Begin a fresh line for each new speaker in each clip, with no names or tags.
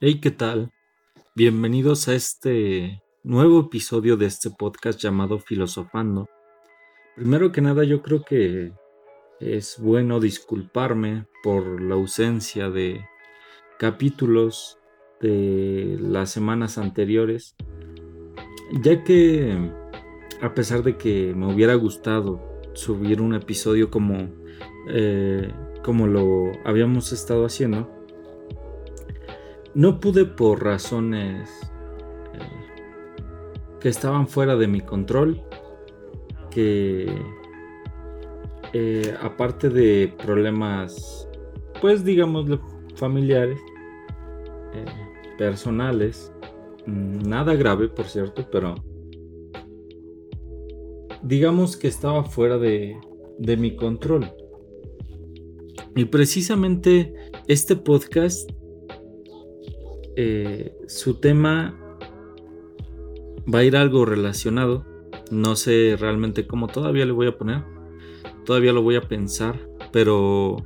Hey, ¿qué tal? Bienvenidos a este nuevo episodio de este podcast llamado Filosofando. Primero que nada, yo creo que es bueno disculparme por la ausencia de capítulos de las semanas anteriores, ya que a pesar de que me hubiera gustado subir un episodio como, eh, como lo habíamos estado haciendo, no pude por razones eh, que estaban fuera de mi control, que eh, aparte de problemas, pues digamos, familiares, eh, personales, nada grave por cierto, pero digamos que estaba fuera de, de mi control. Y precisamente este podcast eh, su tema va a ir algo relacionado. No sé realmente cómo todavía le voy a poner. Todavía lo voy a pensar. Pero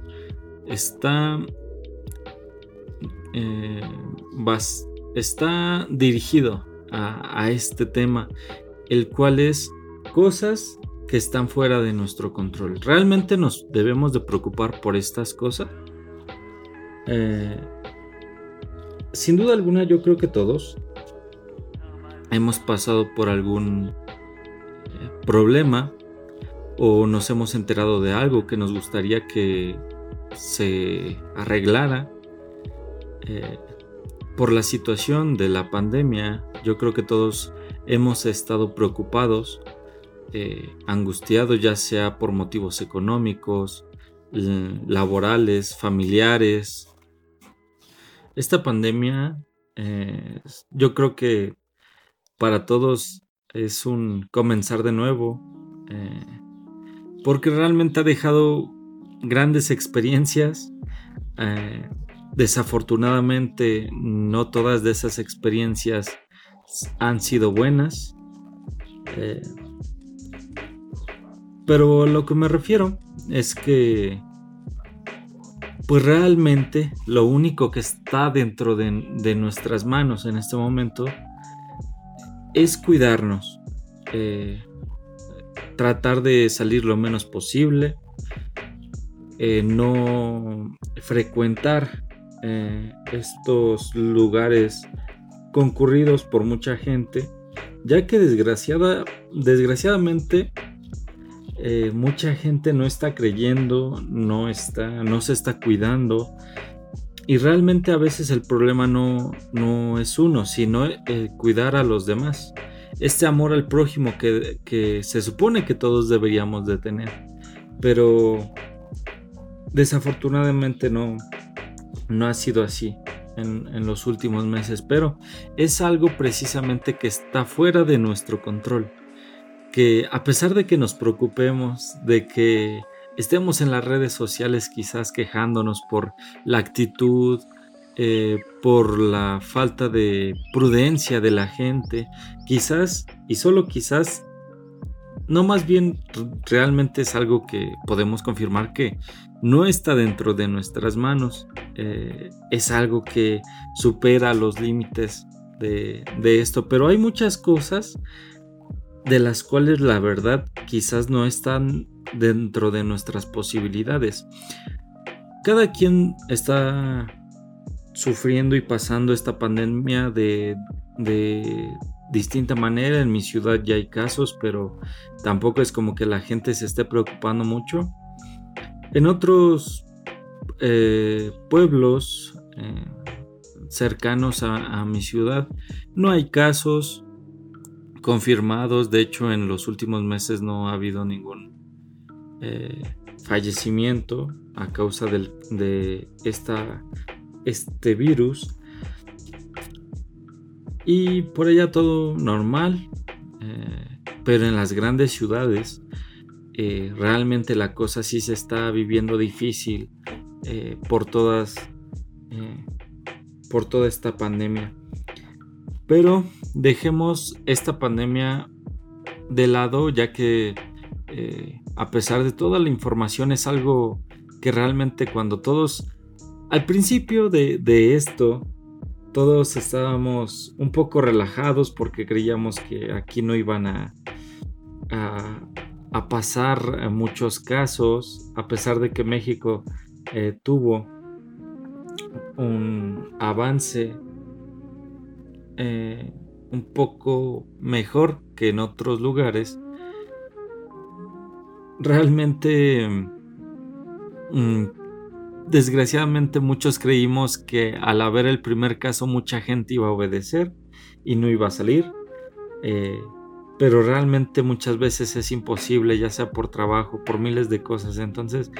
está. Eh, está dirigido a, este tema. El cual es cosas que están fuera de nuestro control. ¿Realmente nos debemos de preocupar por estas cosas? Eh, sin duda alguna yo creo que todos hemos pasado por algún eh, problema o nos hemos enterado de algo que nos gustaría que se arreglara. Eh, por la situación de la pandemia, yo creo que todos hemos estado preocupados, eh, angustiados, ya sea por motivos económicos, laborales, familiares, esta pandemia, eh, yo creo que para todos es un comenzar de nuevo, eh, porque realmente ha dejado grandes experiencias. Eh, desafortunadamente, no todas de esas experiencias han sido buenas. pero lo que me refiero es que pues realmente lo único que está dentro de, nuestras manos en este momento es cuidarnos, eh, tratar de salir lo menos posible, eh, no frecuentar eh, estos lugares concurridos por mucha gente, ya que desgraciada, desgraciadamente eh, mucha gente no está creyendo, no, está, no se está cuidando. Y realmente a veces el problema no, no es uno, sino eh, cuidar a los demás. Este amor al prójimo que, se supone que todos deberíamos de tener. Pero desafortunadamente no, no ha sido así en, en, los últimos meses. Pero es algo precisamente que está fuera de nuestro control que a pesar de que nos preocupemos, de que estemos en las redes sociales quizás quejándonos por la actitud, eh, por la falta de prudencia de la gente, quizás y solo quizás, no más bien realmente es algo que podemos confirmar que no está dentro de nuestras manos, eh, es algo que supera los límites de, de esto, pero hay muchas cosas de las cuales la verdad quizás no están dentro de nuestras posibilidades. Cada quien está sufriendo y pasando esta pandemia de, distinta manera. En mi ciudad ya hay casos, pero tampoco es como que la gente se esté preocupando mucho. En otros eh, pueblos eh, cercanos a mi ciudad no hay casos, confirmados. De hecho, en los últimos meses no ha habido ningún eh, fallecimiento a causa de este virus. Y por allá todo normal. Eh, pero en las grandes ciudades eh, realmente la cosa sí se está viviendo difícil por todas por toda esta pandemia. Pero dejemos esta pandemia de lado ya que eh, a pesar de toda la información es algo que realmente cuando todos al principio de, esto todos estábamos un poco relajados porque creíamos que aquí no iban a, a, pasar muchos casos, a pesar de que México eh, tuvo un avance eh, un poco mejor que en otros lugares, realmente, mm, desgraciadamente muchos creímos que al haber el primer caso mucha gente iba a obedecer y no iba a salir. Eh, pero realmente muchas veces es imposible, ya sea por trabajo, por miles de cosas. Entonces,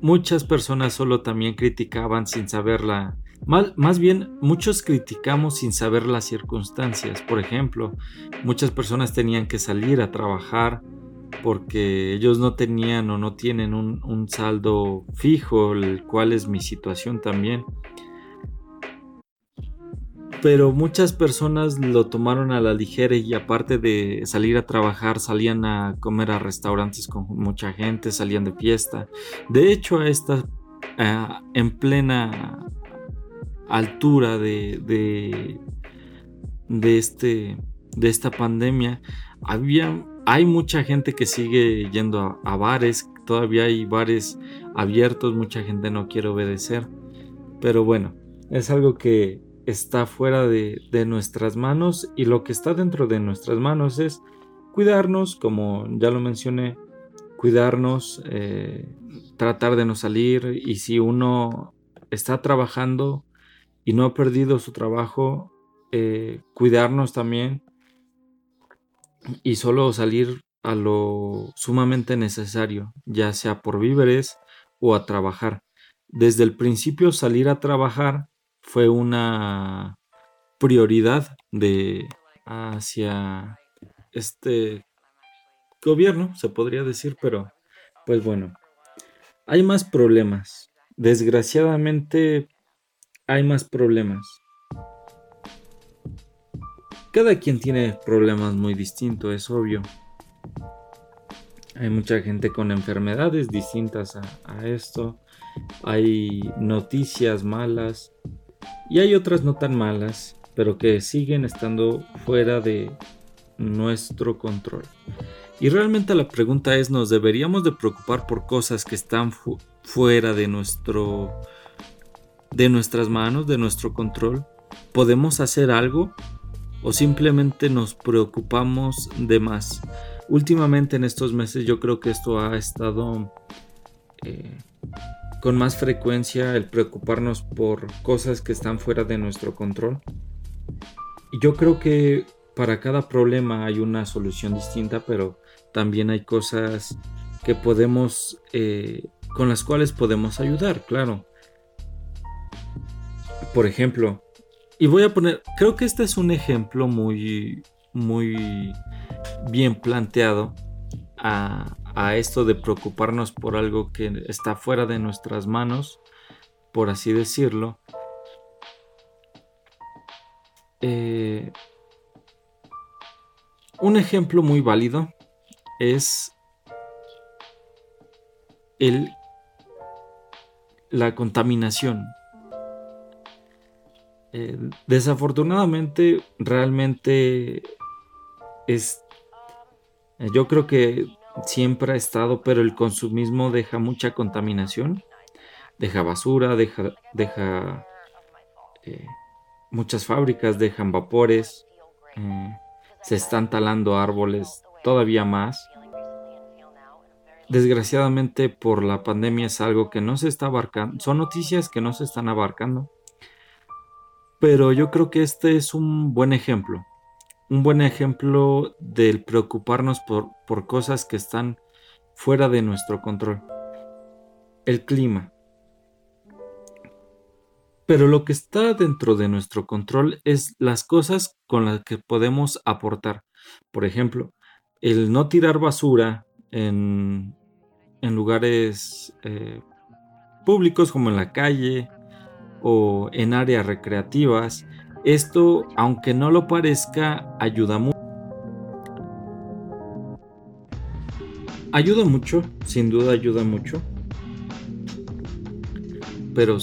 muchas personas solo también criticaban sin saberla. Más, más bien, muchos criticamos sin saber las circunstancias. Por ejemplo, muchas personas tenían que salir a trabajar porque ellos no tenían o no tienen un, un saldo fijo, el cual es mi situación también pero muchas personas lo tomaron a la ligera y aparte de salir a trabajar, salían a comer a restaurantes con mucha gente, salían de fiesta. De hecho, a esta, en plena altura de, de, este, de esta pandemia, había, hay mucha gente que sigue yendo a bares, todavía hay bares abiertos, mucha gente no quiere obedecer, pero bueno, es algo que está fuera de, nuestras manos y lo que está dentro de nuestras manos es cuidarnos, como ya lo mencioné, cuidarnos, eh, tratar de no salir. Y si uno está trabajando y no ha perdido su trabajo, eh, cuidarnos también y solo salir a lo sumamente necesario, ya sea por víveres o a trabajar. Desde el principio salir a trabajar fue una prioridad de hacia este gobierno, se podría decir, pero pues bueno, hay más problemas. Desgraciadamente hay más problemas. Cada quien tiene problemas muy distintos, es obvio. Hay mucha gente con enfermedades distintas a, esto. Hay noticias malas. Y hay otras no tan malas, pero que siguen estando fuera de nuestro control. Y realmente la pregunta es, ¿nos deberíamos de preocupar por cosas que están fuera de nuestro de nuestras manos, de nuestro control? ¿Podemos hacer algo o simplemente nos preocupamos de más? Últimamente en estos meses yo creo que esto ha estado eh, con más frecuencia el preocuparnos por cosas que están fuera de nuestro control. Y yo creo que para cada problema hay una solución distinta, pero también hay cosas que podemos, eh, con las cuales podemos ayudar, claro. Por ejemplo, y voy a poner, creo que este es un ejemplo muy, muy bien planteado a, esto de preocuparnos por algo que está fuera de nuestras manos, por así decirlo, eh, un ejemplo muy válido es el, la contaminación. Eh, desafortunadamente, realmente es. Yo creo que siempre ha estado, pero el consumismo deja mucha contaminación, deja basura, deja, eh, muchas fábricas, dejan vapores, eh, se están talando árboles todavía más. Desgraciadamente por la pandemia es algo que no se está abarcando, son noticias que no se están abarcando, pero yo creo que este es un buen ejemplo un buen ejemplo del preocuparnos por, por cosas que están fuera de nuestro control. El clima. Pero lo que está dentro de nuestro control es las cosas con las que podemos aportar. Por ejemplo, el no tirar basura en, en lugares eh, públicos como en la calle o en áreas recreativas, esto, aunque no lo parezca, ayuda mucho. Ayuda mucho, sin duda ayuda mucho. Pero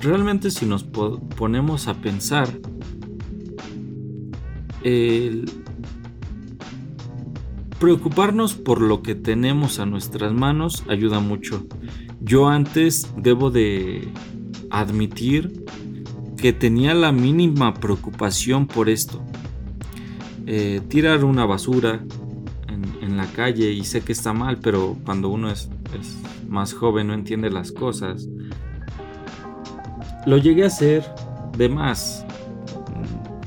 realmente si nos ponemos a pensar, el preocuparnos por lo que tenemos a nuestras manos ayuda mucho. Yo antes debo de admitir que tenía la mínima preocupación por esto. Eh, tirar una basura en, la calle y sé que está mal, pero cuando uno es, más joven no entiende las cosas. Lo llegué a hacer de más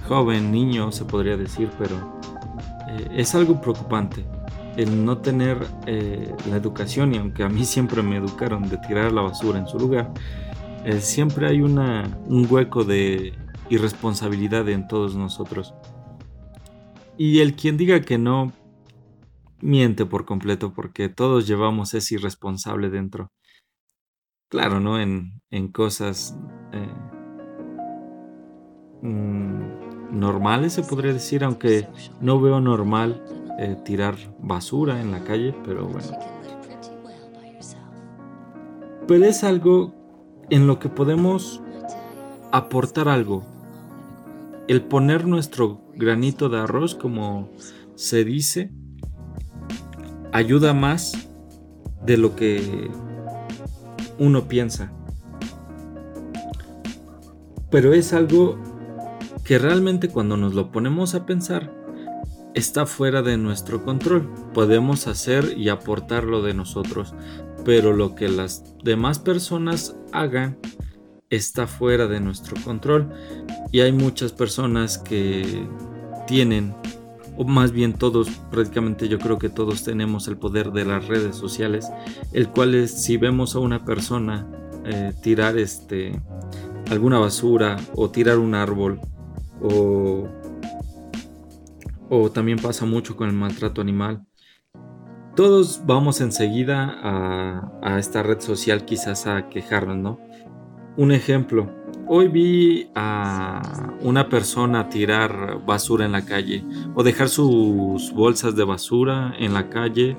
joven, niño, se podría decir, pero eh, es algo preocupante el no tener eh, la educación y aunque a mí siempre me educaron de tirar la basura en su lugar, eh, siempre hay una, un hueco de irresponsabilidad en todos nosotros. Y el quien diga que no, miente por completo porque todos llevamos ese irresponsable dentro. Claro, ¿no? En, en cosas eh, mm, normales se podría decir, aunque no veo normal eh, tirar basura en la calle, pero bueno. Pero es algo en lo que podemos aportar algo. El poner nuestro granito de arroz, como se dice, ayuda más de lo que uno piensa. Pero es algo que realmente cuando nos lo ponemos a pensar, está fuera de nuestro control. Podemos hacer y aportarlo de nosotros, pero lo que las demás personas hagan está fuera de nuestro control. Y hay muchas personas que tienen, o más bien todos, prácticamente yo creo que todos tenemos el poder de las redes sociales, el cual es si vemos a una persona eh, tirar este alguna basura o tirar un árbol o o también pasa mucho con el maltrato animal. Todos vamos enseguida a, esta red social quizás a quejarnos, ¿no? Un ejemplo, hoy vi a una persona tirar basura en la calle o dejar sus bolsas de basura en la calle.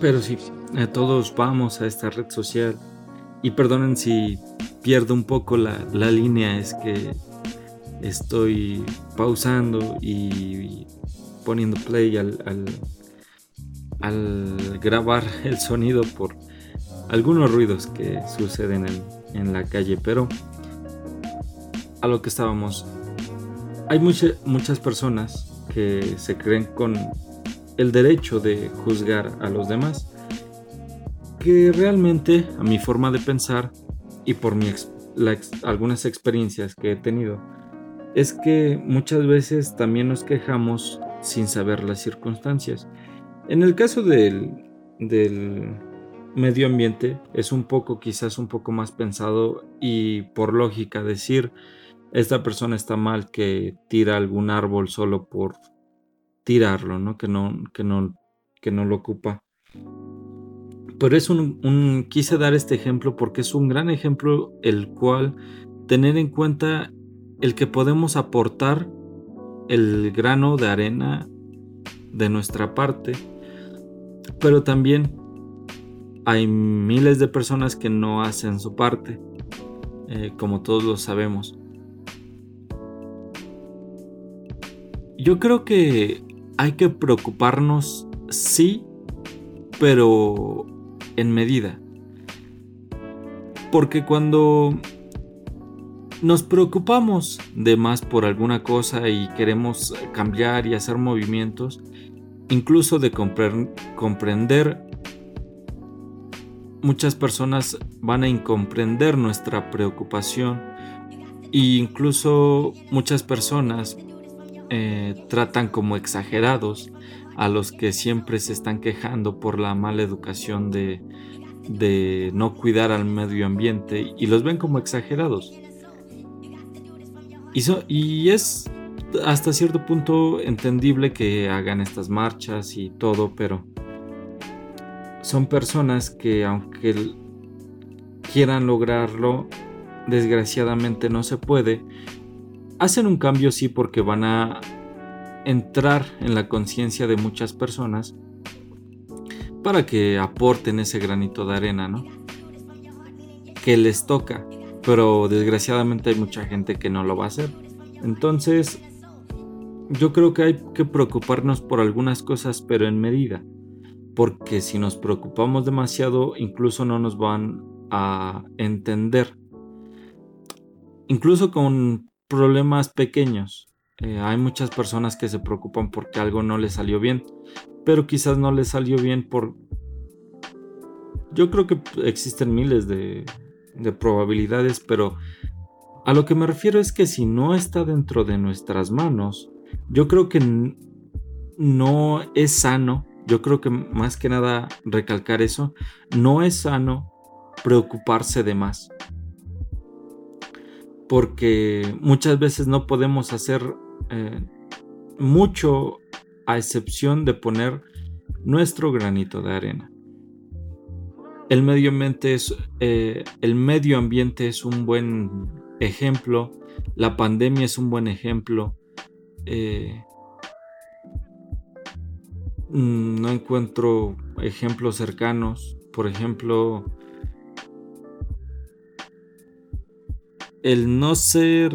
Pero sí, eh, todos vamos a esta red social y perdonen si pierdo un poco la, línea, es que estoy pausando y poniendo play al, al, grabar el sonido por algunos ruidos que suceden en, la calle, pero a lo que estábamos, hay muchas personas que se creen con el derecho de juzgar a los demás que realmente, a mi forma de pensar y por mi algunas experiencias que he tenido, es que muchas veces también nos quejamos sin saber las circunstancias. En el caso del, del medio ambiente es un poco quizás un poco más pensado y por lógica decir esta persona está mal que tira algún árbol solo por tirarlo, ¿no? Que no, que no, que no lo ocupa. Pero es un, quise dar este ejemplo porque es un gran ejemplo el cual tener en cuenta el que podemos aportar el grano de arena de nuestra parte, pero también hay miles de personas que no hacen su parte, eh, como todos lo sabemos. Yo creo que hay que preocuparnos, sí, pero en medida. Porque cuando nos preocupamos de más por alguna cosa y queremos cambiar y hacer movimientos, incluso de comprender, muchas personas van a incomprender nuestra preocupación e incluso muchas personas eh, tratan como exagerados a los que siempre se están quejando por la mala educación de, no cuidar al medio ambiente y los ven como exagerados. Y, y es hasta cierto punto entendible que hagan estas marchas y todo, pero son personas que aunque quieran lograrlo, desgraciadamente no se puede. Hacen un cambio sí porque van a entrar en la conciencia de muchas personas, para que aporten ese granito de arena, ¿no? Que les toca, pero desgraciadamente hay mucha gente que no lo va a hacer. Entonces, yo creo que hay que preocuparnos por algunas cosas, pero en medida, porque si nos preocupamos demasiado, incluso no nos van a entender. Incluso con problemas pequeños. Eh, hay muchas personas que se preocupan porque algo no les salió bien, pero quizás no les salió bien por... Yo creo que existen miles de, de probabilidades, pero a lo que me refiero es que si no está dentro de nuestras manos, yo creo que no es sano, yo creo que más que nada recalcar eso, no es sano preocuparse de más. Porque muchas veces no podemos hacer eh, mucho a excepción de poner nuestro granito de arena. El medio ambiente es, eh, el medio ambiente es un buen ejemplo, la pandemia es un buen ejemplo, eh, no encuentro ejemplos cercanos. Por ejemplo, el no ser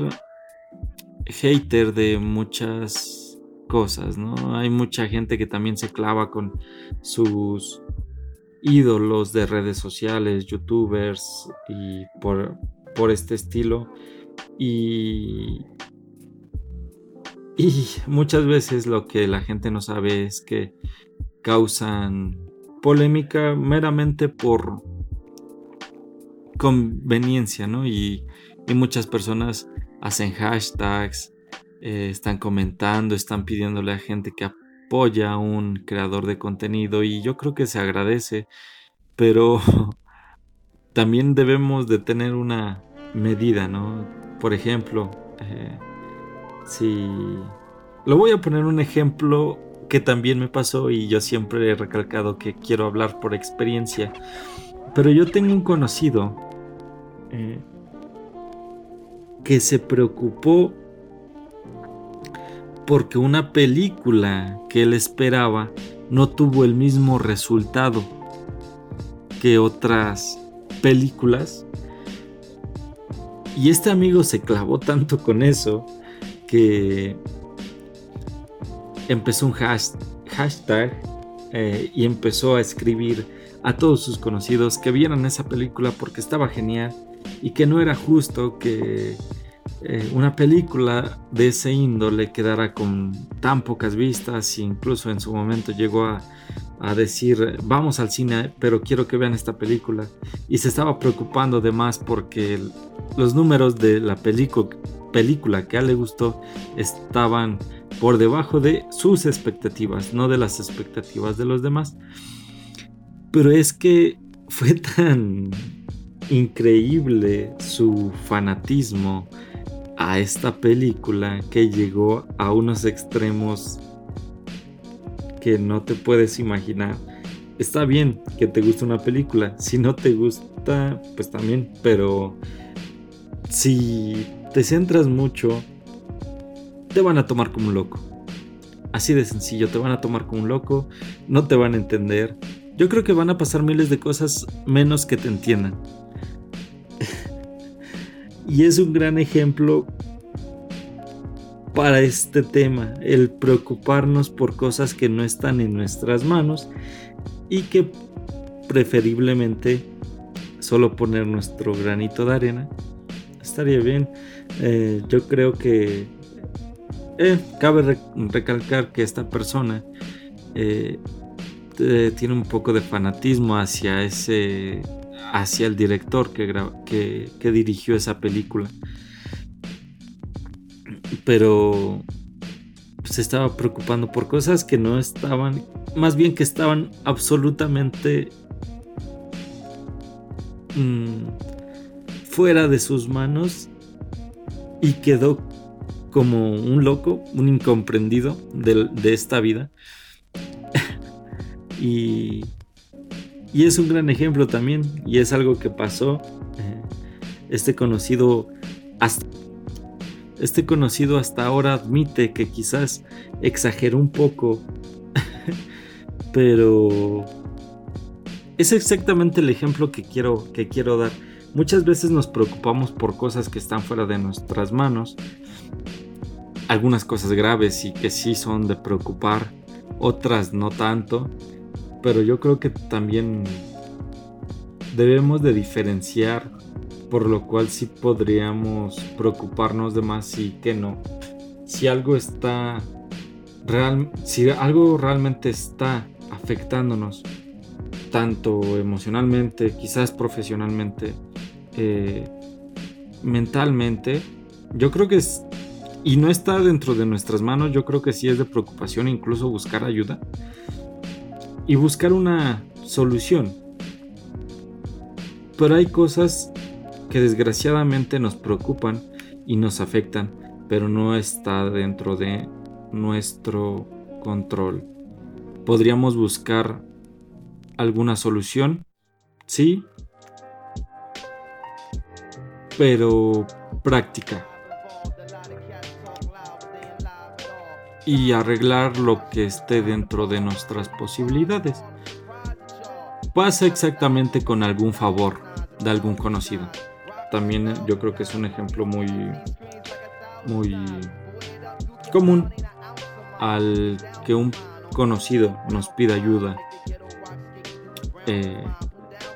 hater de muchas cosas, ¿no? Hay mucha gente que también se clava con sus ídolos de redes sociales, youtubers y por, por este estilo. Y y muchas veces lo que la gente no sabe es que causan polémica meramente por conveniencia, ¿no? Y, muchas personas hacen hashtags, eh, están comentando, están pidiéndole a gente que apoya a un creador de contenido y yo creo que se agradece, pero también debemos de tener una medida, ¿no? Por ejemplo, eh, Sí. Lo voy a poner un ejemplo que también me pasó y yo siempre he recalcado que quiero hablar por experiencia. Pero yo tengo un conocido eh, que se preocupó porque una película que él esperaba no tuvo el mismo resultado que otras películas. Y este amigo se clavó tanto con eso que empezó un hashtag eh, y empezó a escribir a todos sus conocidos que vieran esa película porque estaba genial y que no era justo que eh, una película de ese índole quedara con tan pocas vistas incluso en su momento llegó a, decir vamos al cine pero quiero que vean esta película y se estaba preocupando de más porque los números de la película que a él le gustó estaban por debajo de sus expectativas, no de las expectativas de los demás. Pero es que fue tan increíble su fanatismo a esta película que llegó a unos extremos que no te puedes imaginar. Está bien que te guste una película, si no te gusta, pues también, pero si te centras mucho, te van a tomar como un loco. Así de sencillo, te van a tomar como un loco, no te van a entender. Yo creo que van a pasar miles de cosas menos que te entiendan. Y es un gran ejemplo para este tema, el preocuparnos por cosas que no están en nuestras manos y que preferiblemente solo poner nuestro granito de arena estaría bien. Eh, yo creo que eh, cabe recalcar que esta persona eh, tiene un poco de fanatismo hacia ese hacia el director que, que, dirigió esa película pero se estaba preocupando por cosas que no estaban más bien que estaban absolutamente mm, fuera de sus manos y quedó como un loco, un incomprendido de, esta vida. y, y, es un gran ejemplo también, y es algo que pasó. Eh, este conocido hasta, este conocido hasta ahora admite que quizás exageró un poco, pero es exactamente el ejemplo que quiero, que quiero dar. Muchas veces nos preocupamos por cosas que están fuera de nuestras manos, algunas cosas graves y que sí son de preocupar, otras no tanto, pero yo creo que también debemos de diferenciar, por lo cual sí podríamos preocuparnos de más y que no. Si algo está real, si algo realmente está afectándonos, tanto emocionalmente, quizás profesionalmente, eh, mentalmente, yo creo que es, y no está dentro de nuestras manos, yo creo que sí es de preocupación incluso buscar ayuda y buscar una solución. Pero hay cosas que desgraciadamente nos preocupan y nos afectan, pero no está dentro de nuestro control. Podríamos buscar alguna solución, sí, pero práctica. Y arreglar lo que esté dentro de nuestras posibilidades. Pasa exactamente con algún favor de algún conocido. También yo creo que es un ejemplo muy muy común al que un conocido nos pida ayuda eh,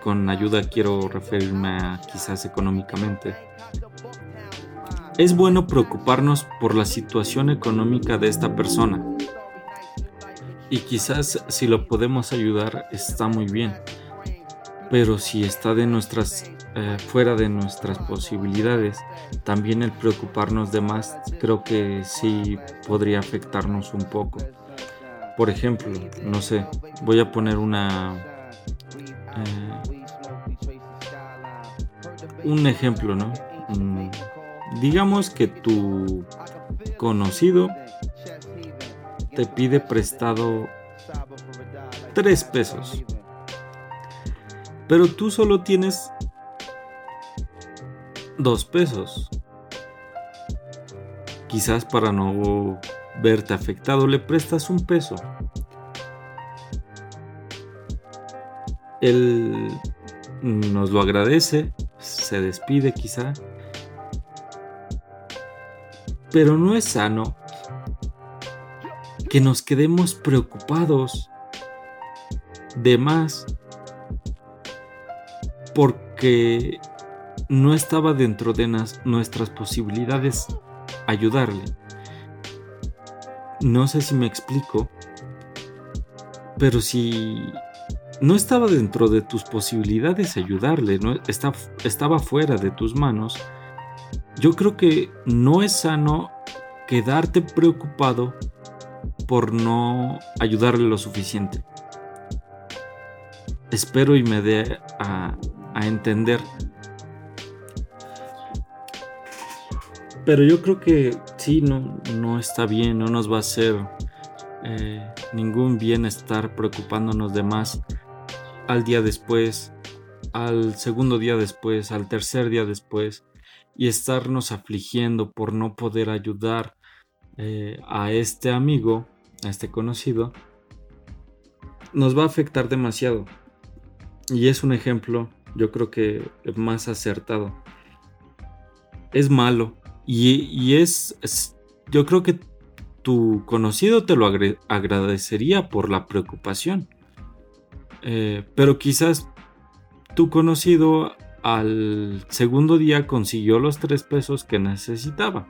con ayuda quiero referirme a quizás económicamente. Es bueno preocuparnos por la situación económica de esta persona. Y quizás si lo podemos ayudar está muy bien. Pero si está de nuestras eh, fuera de nuestras posibilidades, también el preocuparnos de más creo que sí podría afectarnos un poco. Por ejemplo, no sé, voy a poner una eh, un ejemplo, ¿no? Mm, digamos que tu conocido te pide prestado tres pesos, pero tú solo tienes dos pesos. Quizás para no verte afectado le prestas un peso. Él nos lo agradece, se despide quizá, pero no es sano que nos quedemos preocupados de más porque no estaba dentro de nuestras posibilidades ayudarle. No sé si me explico, pero si no estaba dentro de tus posibilidades ayudarle, no estaba fuera de tus manos, yo creo que no es sano quedarte preocupado por no ayudarle lo suficiente. Espero y me dé a, entender. Pero yo creo que sí, no, no está bien, no nos va a hacer eh, ningún bien estar preocupándonos de más al día después, al segundo día después, al tercer día después, y estarnos afligiendo por no poder ayudar eh, a este amigo, a este conocido, nos va a afectar demasiado. Y es un ejemplo, yo creo que más acertado. Es malo. Y, es, yo creo que tu conocido te lo agradecería por la preocupación. Eh, pero quizás tu conocido al segundo día consiguió los tres pesos que necesitaba.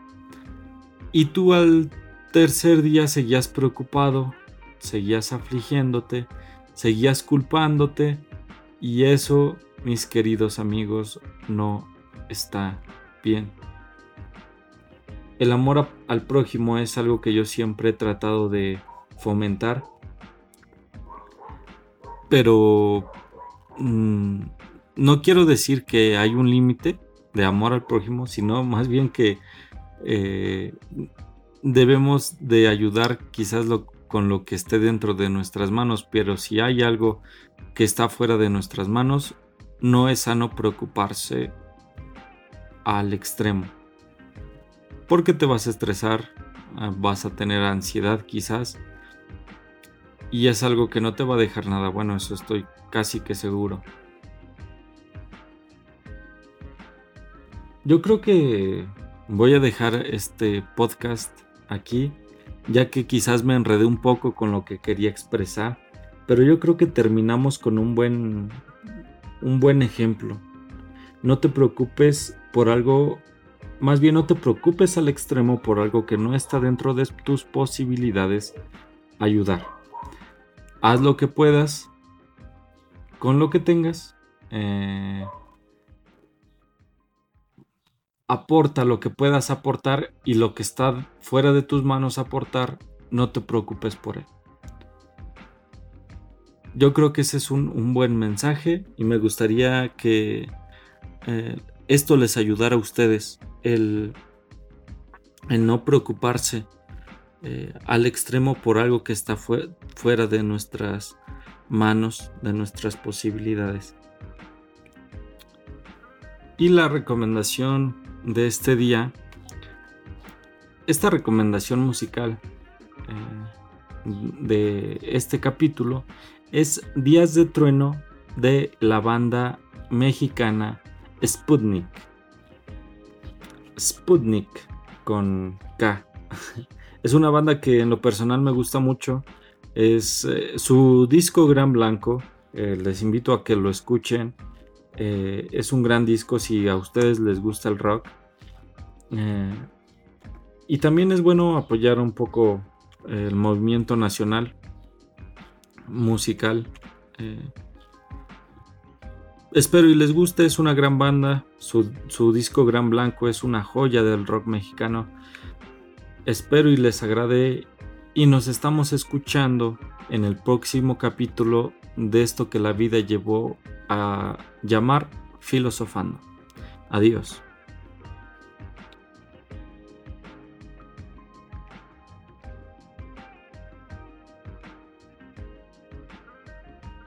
Y tú al tercer día seguías preocupado, seguías afligiéndote, seguías culpándote. Y eso, mis queridos amigos, no está bien. El amor al prójimo es algo que yo siempre he tratado de fomentar pero mm, no quiero decir que hay un límite de amor al prójimo, sino más bien que eh, debemos de ayudar quizás con lo que esté dentro de nuestras manos, pero si hay algo que está fuera de nuestras manos, no es sano preocuparse al extremo. Porque te vas a estresar, ah, vas a tener ansiedad quizás, y es algo que no te va a dejar nada bueno, eso estoy casi que seguro. Yo creo que voy a dejar este podcast aquí, ya que quizás me enredé un poco con lo que quería expresar, pero yo creo que terminamos con un buen un buen ejemplo. No te preocupes por algo, más bien no te preocupes al extremo por algo que no está dentro de tus posibilidades ayudar. Haz lo que puedas con lo que tengas. Eh, aporta lo que puedas aportar y lo que está fuera de tus manos aportar, no te preocupes por él. Yo creo que ese es un, buen mensaje y me gustaría que eh, esto les ayudara a ustedes, el, no preocuparse eh, al extremo por algo que está fuera de nuestras manos, de nuestras posibilidades. Y la recomendación de este día, esta recomendación musical eh, de este capítulo es Días de Trueno de la banda mexicana Sputnik. Sputnik con K. Es una banda que en lo personal me gusta mucho. Es eh, su disco Gran Blanco. Eh, les invito a que lo escuchen. Eh, es un gran disco si a ustedes les gusta el rock. y también es bueno apoyar un poco el movimiento nacional musical. Eh, espero y les guste, es una gran banda. Su, disco Gran Blanco es una joya del rock mexicano. Espero y les agrade y nos estamos escuchando en el próximo capítulo de esto que la vida llevó a llamar filosofando. Adiós.